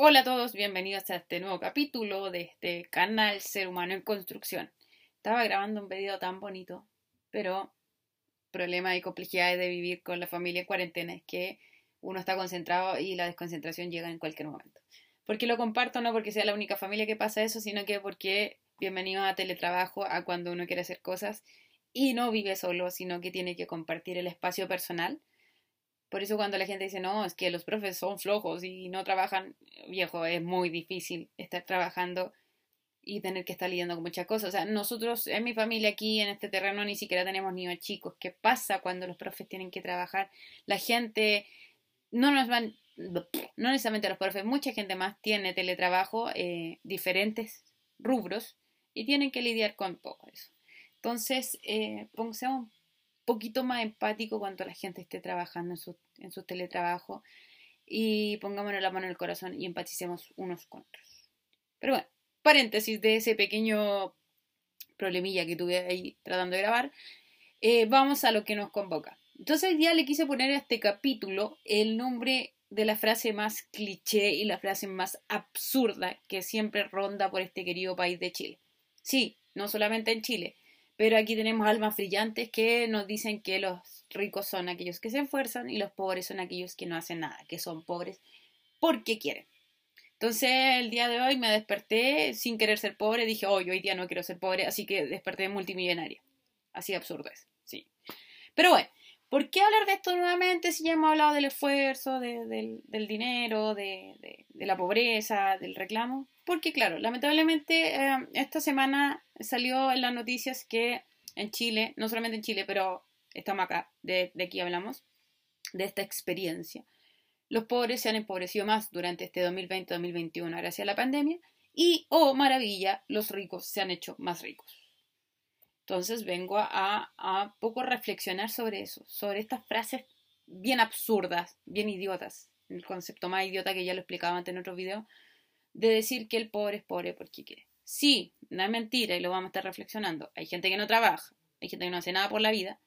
Hola a todos, bienvenidos a este nuevo capítulo de este canal Ser Humano en Construcción. Estaba grabando un video tan bonito, pero problema y complejidades de vivir con la familia en cuarentena es que uno está concentrado y la desconcentración llega en cualquier momento. Porque lo comparto no porque sea la única familia que pasa eso, sino que porque bienvenido a teletrabajo, a cuando uno quiere hacer cosas y no vive solo, sino que tiene que compartir el espacio personal por eso cuando la gente dice, no, es que los profes son flojos y no trabajan, viejo, es muy difícil estar trabajando y tener que estar lidiando con muchas cosas. O sea, nosotros en mi familia aquí en este terreno ni siquiera tenemos niños chicos. ¿Qué pasa cuando los profes tienen que trabajar? La gente no nos van, no necesariamente los profes, mucha gente más tiene teletrabajo, eh, diferentes rubros y tienen que lidiar con todo eso. Entonces, eh, poquito más empático cuando la gente esté trabajando en su teletrabajo y pongámonos la mano en el corazón y empaticemos unos con otros. Pero bueno, paréntesis de ese pequeño problemilla que tuve ahí tratando de grabar, eh, vamos a lo que nos convoca. Entonces ya le quise poner a este capítulo el nombre de la frase más cliché y la frase más absurda que siempre ronda por este querido país de Chile. Sí, no solamente en Chile, pero aquí tenemos almas brillantes que nos dicen que los ricos son aquellos que se esfuerzan y los pobres son aquellos que no hacen nada, que son pobres porque quieren. Entonces el día de hoy me desperté sin querer ser pobre, dije, hoy, hoy día no quiero ser pobre, así que desperté multimillonaria. Así absurdo es, sí. Pero bueno, ¿por qué hablar de esto nuevamente si ya hemos hablado del esfuerzo, del, dinero, de, la pobreza, del reclamo? Porque claro, lamentablemente eh, esta semana salió en las noticias que en Chile, no solamente en Chile, pero estamos acá, de, aquí hablamos, de esta experiencia. Los pobres se han empobrecido más durante este 2020-2021 gracias a la pandemia y, oh maravilla, los ricos se han hecho más ricos. Entonces vengo a, a poco reflexionar sobre eso, sobre estas frases bien absurdas, bien idiotas, el concepto más idiota que ya lo explicaba antes en otro video, de decir que el pobre es pobre porque quiere. Sí, no es mentira y lo vamos a estar reflexionando. Hay gente que no trabaja, hay gente que no hace nada por la vida,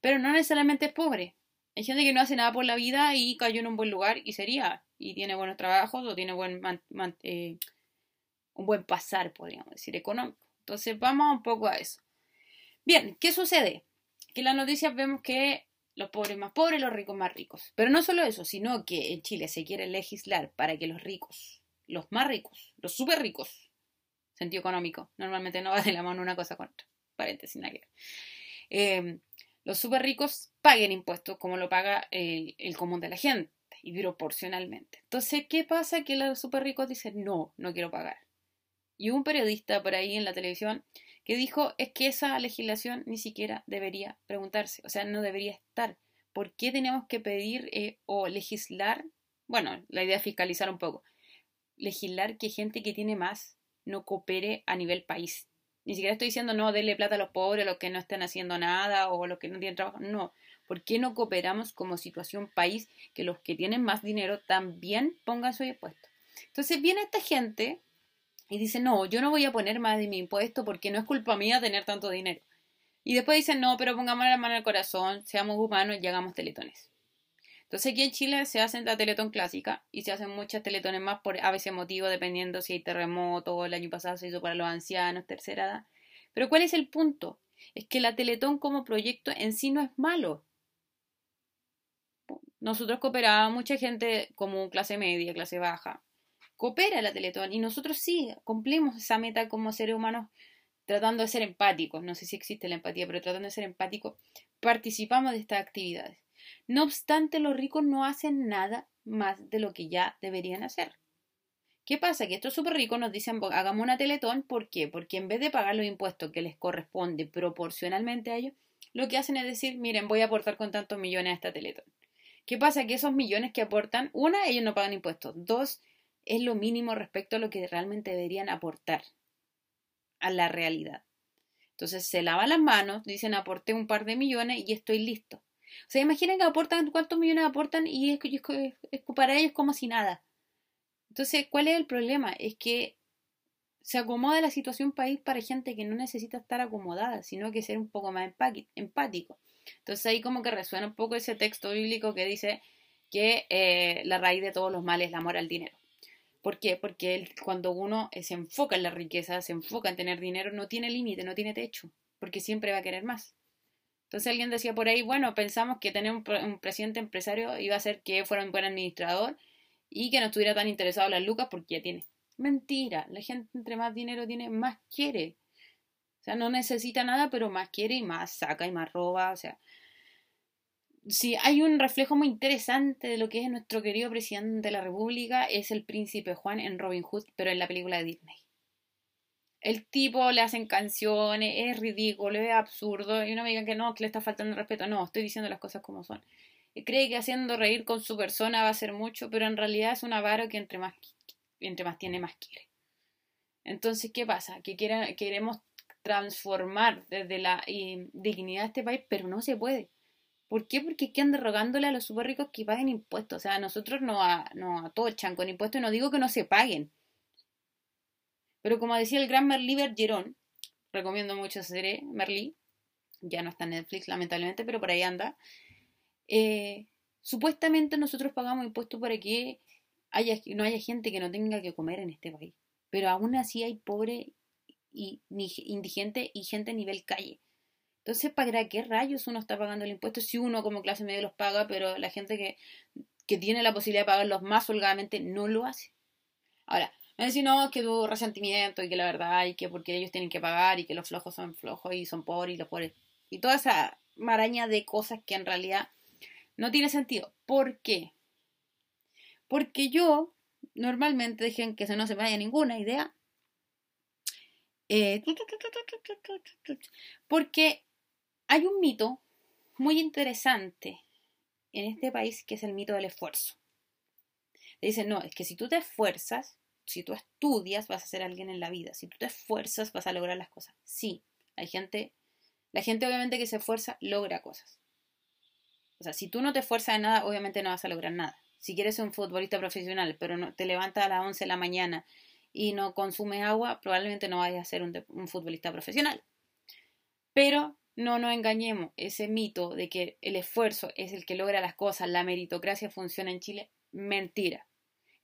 pero no necesariamente es pobre. Hay gente que no hace nada por la vida y cayó en un buen lugar y sería, y tiene buenos trabajos o tiene buen eh, un buen pasar, podríamos decir, económico. Entonces vamos un poco a eso. Bien, ¿qué sucede? Que en las noticias vemos que los pobres más pobres, los ricos más ricos. Pero no solo eso, sino que en Chile se quiere legislar para que los ricos, los más ricos, los súper ricos, sentido económico. Normalmente no va de la mano una cosa con otra. Paréntesis, nada em, los súper ricos paguen impuestos como lo paga el, común de la gente y proporcionalmente. Entonces, ¿qué pasa? Que los súper ricos dicen, no, no quiero pagar. Y un periodista por ahí en la televisión que dijo es que esa legislación ni siquiera debería preguntarse, o sea, no debería estar. ¿Por qué tenemos que pedir eh, o legislar? Bueno, la idea es fiscalizar un poco. Legislar que gente que tiene más no coopere a nivel país. Ni siquiera estoy diciendo no, denle plata a los pobres, a los que no están haciendo nada o los que no tienen trabajo. No. ¿Por qué no cooperamos como situación país que los que tienen más dinero también pongan su impuesto? Entonces viene esta gente y dice, no, yo no voy a poner más de mi impuesto porque no es culpa mía tener tanto dinero. Y después dicen, no, pero pongamos la mano al corazón, seamos humanos y hagamos teletones. Entonces aquí en Chile se hacen la Teletón clásica y se hacen muchas teletones más por a veces motivo, dependiendo si hay terremoto el año pasado se hizo para los ancianos, tercera edad. Pero ¿cuál es el punto? Es que la Teletón como proyecto en sí no es malo. Nosotros cooperábamos, mucha gente como clase media, clase baja, coopera la Teletón y nosotros sí cumplimos esa meta como seres humanos tratando de ser empáticos. No sé si existe la empatía, pero tratando de ser empáticos, participamos de estas actividades. No obstante, los ricos no hacen nada más de lo que ya deberían hacer. ¿Qué pasa? Que estos súper ricos nos dicen, hagamos una teletón, ¿por qué? Porque en vez de pagar los impuestos que les corresponde proporcionalmente a ellos, lo que hacen es decir, miren, voy a aportar con tantos millones a esta teletón. ¿Qué pasa? Que esos millones que aportan, una, ellos no pagan impuestos, dos, es lo mínimo respecto a lo que realmente deberían aportar a la realidad. Entonces se lavan las manos, dicen aporté un par de millones y estoy listo. O sea, imaginen que aportan cuántos millones aportan y es, es, para ellos como si nada. Entonces, ¿cuál es el problema? Es que se acomoda la situación país para gente que no necesita estar acomodada, sino que ser un poco más empático. Entonces ahí como que resuena un poco ese texto bíblico que dice que eh, la raíz de todos los males es el amor al dinero. ¿Por qué? Porque cuando uno se enfoca en la riqueza, se enfoca en tener dinero, no tiene límite, no tiene techo, porque siempre va a querer más. Entonces alguien decía por ahí, bueno, pensamos que tener un, presidente empresario iba a hacer que fuera un buen administrador y que no estuviera tan interesado en las lucas porque ya tiene. Mentira, la gente entre más dinero tiene, más quiere. O sea, no necesita nada, pero más quiere y más saca y más roba. O sea, si hay un reflejo muy interesante de lo que es nuestro querido presidente de la República, es el príncipe Juan en Robin Hood, pero en la película de Disney. El tipo le hacen canciones, es ridículo, es absurdo, y no me digan que no, que le está faltando respeto. No, estoy diciendo las cosas como son. Y cree que haciendo reír con su persona va a ser mucho, pero en realidad es un avaro que entre más, entre más tiene, más quiere. Entonces, ¿qué pasa? Que queremos transformar desde la dignidad de este país, pero no se puede. ¿Por qué? Porque quedan derrogándole a los súper ricos que paguen impuestos. O sea, nosotros no, a, no atochan con impuestos y no digo que no se paguen. Pero como decía el gran Merlí Bergeron, recomiendo mucho esa serie, Merlí, ya no está en Netflix lamentablemente, pero por ahí anda. Eh, supuestamente nosotros pagamos impuestos para que no haya gente que no tenga que comer en este país. Pero aún así hay pobre y indigente y gente a nivel calle. Entonces, ¿para qué rayos uno está pagando el impuesto si uno como clase media los paga, pero la gente que, que tiene la posibilidad de pagarlos más holgadamente no lo hace? Ahora, me decís, no, que tuvo resentimiento y que la verdad, y que porque ellos tienen que pagar y que los flojos son flojos y son pobres y los pobres. Y toda esa maraña de cosas que en realidad no tiene sentido. ¿Por qué? Porque yo normalmente dejen que se no se vaya ninguna idea. Eh, porque hay un mito muy interesante en este país que es el mito del esfuerzo. dicen, no, es que si tú te esfuerzas, si tú estudias, vas a ser alguien en la vida. Si tú te esfuerzas, vas a lograr las cosas. Sí, hay gente, la gente obviamente que se esfuerza, logra cosas. O sea, si tú no te esfuerzas en nada, obviamente no vas a lograr nada. Si quieres ser un futbolista profesional, pero no, te levantas a las 11 de la mañana y no consumes agua, probablemente no vayas a ser un, un futbolista profesional. Pero no nos engañemos, ese mito de que el esfuerzo es el que logra las cosas, la meritocracia funciona en Chile, mentira.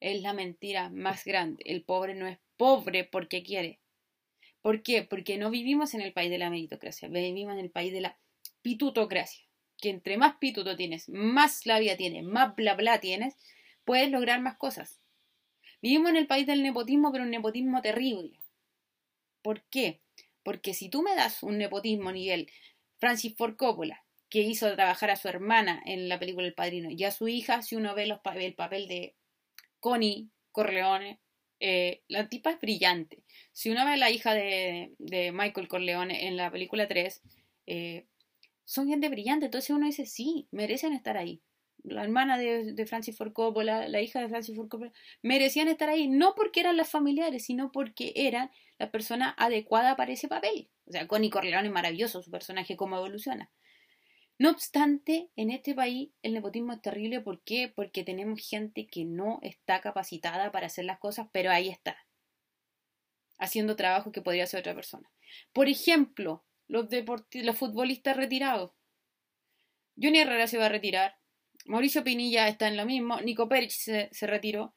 Es la mentira más grande. El pobre no es pobre porque quiere. ¿Por qué? Porque no vivimos en el país de la meritocracia, vivimos en el país de la pitutocracia. Que entre más pituto tienes, más la vida tienes, más bla bla tienes, puedes lograr más cosas. Vivimos en el país del nepotismo, pero un nepotismo terrible. ¿Por qué? Porque si tú me das un nepotismo nivel Francis Ford Coppola, que hizo trabajar a su hermana en la película El Padrino, y a su hija, si uno ve el papel de Connie Corleone, eh, la tipa es brillante. Si uno ve la hija de, Michael Corleone en la película 3, eh, son gente brillante. Entonces uno dice, sí, merecen estar ahí. La hermana de, Francis Ford Coppola, la hija de Francis Ford Coppola, merecían estar ahí, no porque eran las familiares, sino porque eran la persona adecuada para ese papel. O sea, Connie Corleone es maravilloso, su personaje, cómo evoluciona. No obstante, en este país el nepotismo es terrible. ¿Por qué? Porque tenemos gente que no está capacitada para hacer las cosas, pero ahí está, haciendo trabajo que podría hacer otra persona. Por ejemplo, los, los futbolistas retirados. Johnny Herrera se va a retirar, Mauricio Pinilla está en lo mismo, Nico Pérez se, se retiró.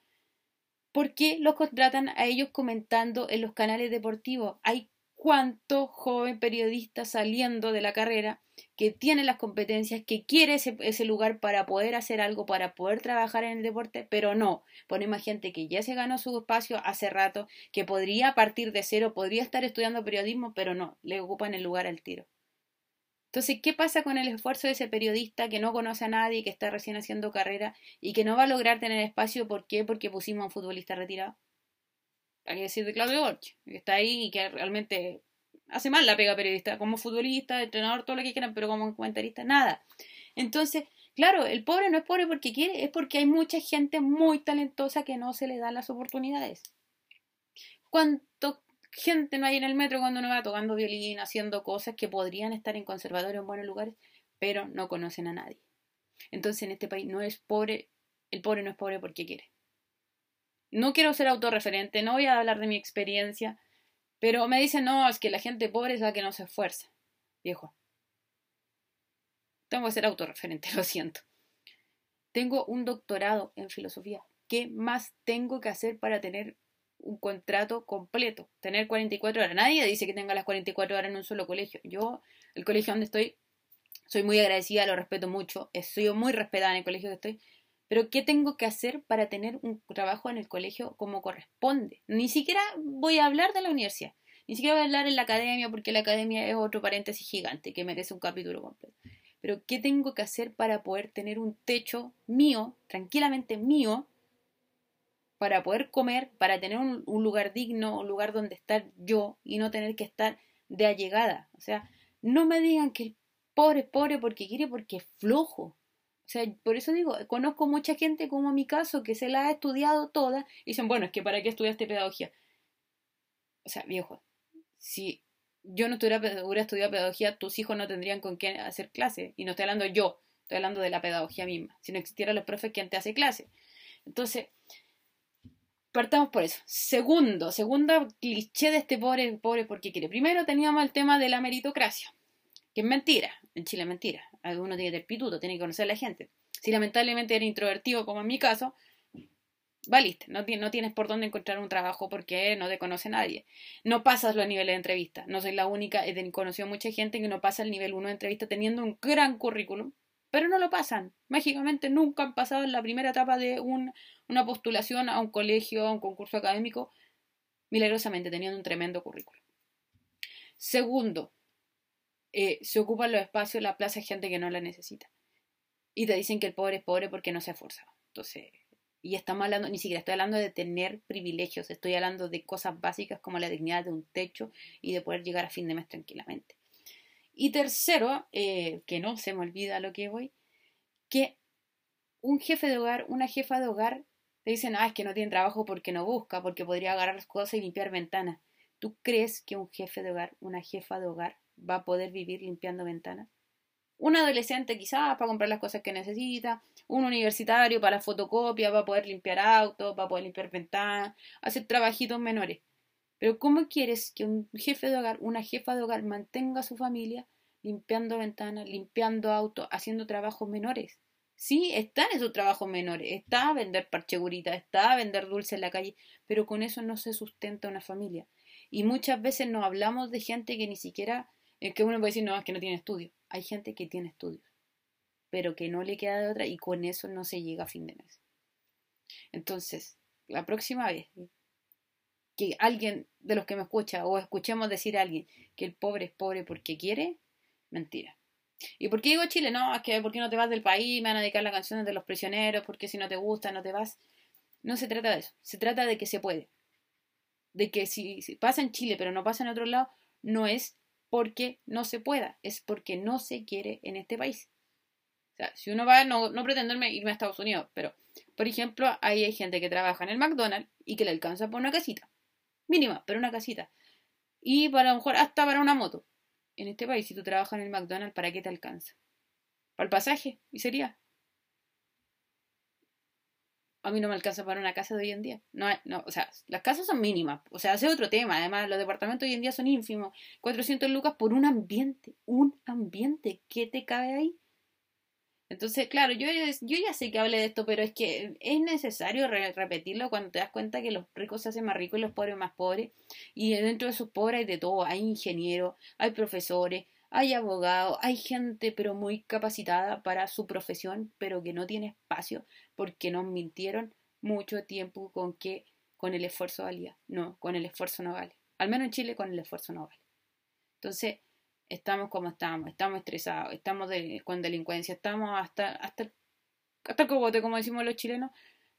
¿Por qué los contratan a ellos comentando en los canales deportivos? Hay cuánto joven periodista saliendo de la carrera que tiene las competencias, que quiere ese, lugar para poder hacer algo, para poder trabajar en el deporte, pero no. Ponemos gente que ya se ganó su espacio hace rato, que podría partir de cero, podría estar estudiando periodismo, pero no, le ocupan el lugar al tiro. Entonces, ¿qué pasa con el esfuerzo de ese periodista que no conoce a nadie, que está recién haciendo carrera y que no va a lograr tener espacio? ¿Por qué? Porque pusimos a un futbolista retirado hay que decir de Claudio Borch, que está ahí y que realmente hace mal la pega periodista, como futbolista, entrenador, todo lo que quieran, pero como comentarista, nada. Entonces, claro, el pobre no es pobre porque quiere, es porque hay mucha gente muy talentosa que no se le dan las oportunidades. ¿Cuánto gente no hay en el metro cuando uno va tocando violín, haciendo cosas que podrían estar en conservatorio en buenos lugares, pero no conocen a nadie? Entonces, en este país no es pobre, el pobre no es pobre porque quiere. No quiero ser autorreferente, no voy a hablar de mi experiencia, pero me dicen, no, es que la gente pobre es la que no se esfuerza. Viejo. Tengo que ser autorreferente, lo siento. Tengo un doctorado en filosofía. ¿qué más tengo que hacer para tener un contrato completo? Tener 44 horas. Nadie dice que tenga las 44 horas en un solo colegio. Yo, el colegio donde estoy, soy muy agradecida, lo respeto mucho, soy muy respetada en el colegio que estoy, pero ¿qué tengo que hacer para tener un trabajo en el colegio como corresponde? Ni siquiera voy a hablar de la universidad, ni siquiera voy a hablar en la academia, porque la academia es otro paréntesis gigante que merece un capítulo completo. Pero ¿qué tengo que hacer para poder tener un techo mío, tranquilamente mío, para poder comer, para tener un, lugar digno, un lugar donde estar yo y no tener que estar de allegada? O sea, no me digan que el pobre pobre porque quiere, porque es flojo. O sea, por eso digo, conozco mucha gente como mi caso que se la ha estudiado toda y dicen, bueno, es que ¿para qué estudiaste pedagogía? O sea, viejo, si yo no hubiera estudiado pedagogía, tus hijos no tendrían con qué hacer clase. Y no estoy hablando yo, estoy hablando de la pedagogía misma. Si no existieran los profes, ¿quién te hace clase? Entonces, partamos por eso. Segundo, segunda cliché de este pobre, pobre porque quiere. Primero teníamos el tema de la meritocracia que es mentira. En Chile mentira. Alguno tiene que pituto, tiene que conocer a la gente. Si lamentablemente eres introvertido, como en mi caso, valiste. No, no tienes por dónde encontrar un trabajo porque no te conoce nadie. No pasas los niveles de entrevista. No soy la única. He conocido mucha gente que no pasa el nivel 1 de entrevista teniendo un gran currículum, pero no lo pasan. Mágicamente nunca han pasado en la primera etapa de una postulación a un colegio, a un concurso académico, milagrosamente teniendo un tremendo currículum. Segundo, eh, se ocupan los espacios, la plaza, gente que no la necesita. Y te dicen que el pobre es pobre porque no se ha esforzado. Entonces, y estamos hablando, ni siquiera estoy hablando de tener privilegios, estoy hablando de cosas básicas como la dignidad de un techo y de poder llegar a fin de mes tranquilamente. Y tercero, eh, que no se me olvida lo que voy, que un jefe de hogar, una jefa de hogar, te dicen, ah, es que no tiene trabajo porque no busca, porque podría agarrar las cosas y limpiar ventanas. ¿Tú crees que un jefe de hogar, una jefa de hogar, va a poder vivir limpiando ventanas. Un adolescente quizás para comprar las cosas que necesita, un universitario para la fotocopia, va a poder limpiar autos, va a poder limpiar ventanas, hacer trabajitos menores. Pero ¿cómo quieres que un jefe de hogar, una jefa de hogar mantenga a su familia limpiando ventanas, limpiando autos, haciendo trabajos menores? Sí, está en esos trabajos menores, está a vender parchegurita, está a vender dulce en la calle, pero con eso no se sustenta una familia. Y muchas veces nos hablamos de gente que ni siquiera es que uno puede decir, no, es que no tiene estudio. Hay gente que tiene estudios, pero que no le queda de otra y con eso no se llega a fin de mes. Entonces, la próxima vez que alguien de los que me escucha o escuchemos decir a alguien que el pobre es pobre porque quiere, mentira. ¿Y por qué digo Chile? No, es que porque no te vas del país, me van a dedicar las canciones de los prisioneros, porque si no te gusta, no te vas. No se trata de eso, se trata de que se puede. De que si, si pasa en Chile pero no pasa en otro lado, no es porque no se pueda, es porque no se quiere en este país. O sea, si uno va, no, no pretendo irme a Estados Unidos, pero, por ejemplo, ahí hay gente que trabaja en el McDonald's y que le alcanza por una casita. Mínima, pero una casita. Y para a lo mejor hasta para una moto. En este país, si tú trabajas en el McDonald's, ¿para qué te alcanza? Para el pasaje, y sería a mí no me alcanza para una casa de hoy en día. No, no, o sea, las casas son mínimas. O sea, hace otro tema. Además, los departamentos hoy en día son ínfimos. 400 lucas por un ambiente. Un ambiente. ¿Qué te cabe ahí? Entonces, claro, yo, yo ya sé que hablé de esto, pero es que es necesario repetirlo cuando te das cuenta que los ricos se hacen más ricos y los pobres más pobres. Y dentro de esos pobres hay de todo. Hay ingenieros, hay profesores, hay abogados, hay gente pero muy capacitada para su profesión, pero que no tiene espacio porque nos mintieron mucho tiempo con que con el esfuerzo valía. No, con el esfuerzo no vale. Al menos en Chile con el esfuerzo no vale. Entonces, estamos como estamos, estamos estresados, estamos con delincuencia, estamos hasta, hasta, hasta el cogote, como decimos los chilenos,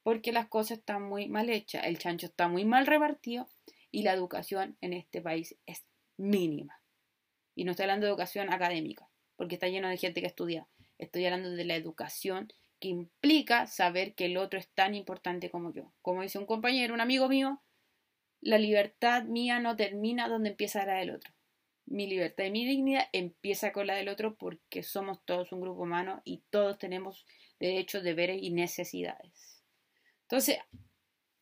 porque las cosas están muy mal hechas, el chancho está muy mal repartido y la educación en este país es mínima. Y no estoy hablando de educación académica, porque está lleno de gente que estudia. Estoy hablando de la educación que implica saber que el otro es tan importante como yo. Como dice un compañero, un amigo mío, la libertad mía no termina donde empieza la del otro. Mi libertad y mi dignidad empieza con la del otro porque somos todos un grupo humano y todos tenemos derechos, deberes y necesidades. Entonces,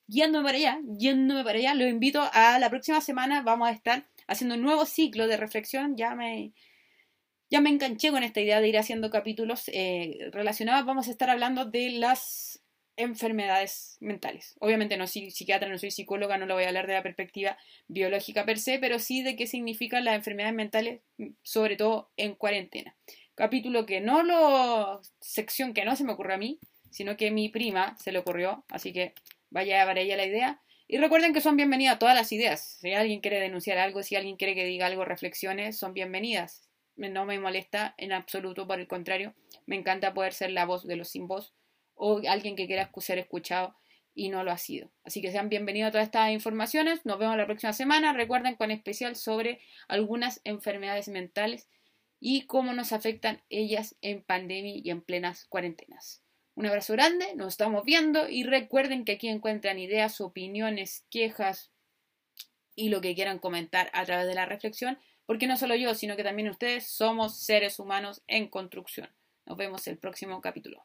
yéndome para allá, yéndome para allá, lo invito a la próxima semana, vamos a estar haciendo un nuevo ciclo de reflexión. Ya me, ya me enganché con esta idea de ir haciendo capítulos eh, relacionados. Vamos a estar hablando de las enfermedades mentales. Obviamente no soy psiquiatra, no soy psicóloga, no lo voy a hablar de la perspectiva biológica per se, pero sí de qué significan las enfermedades mentales, sobre todo en cuarentena. Capítulo que no lo, sección que no se me ocurrió a mí, sino que mi prima se le ocurrió, así que vaya para ella la idea. Y recuerden que son bienvenidas todas las ideas. Si alguien quiere denunciar algo, si alguien quiere que diga algo, reflexiones, son bienvenidas. No me molesta en absoluto, por el contrario, me encanta poder ser la voz de los sin voz o alguien que quiera ser escuchado y no lo ha sido. Así que sean bienvenidos a todas estas informaciones. Nos vemos la próxima semana. Recuerden con especial sobre algunas enfermedades mentales y cómo nos afectan ellas en pandemia y en plenas cuarentenas. Un abrazo grande, nos estamos viendo y recuerden que aquí encuentran ideas, opiniones, quejas y lo que quieran comentar a través de la reflexión, porque no solo yo, sino que también ustedes somos seres humanos en construcción. Nos vemos el próximo capítulo.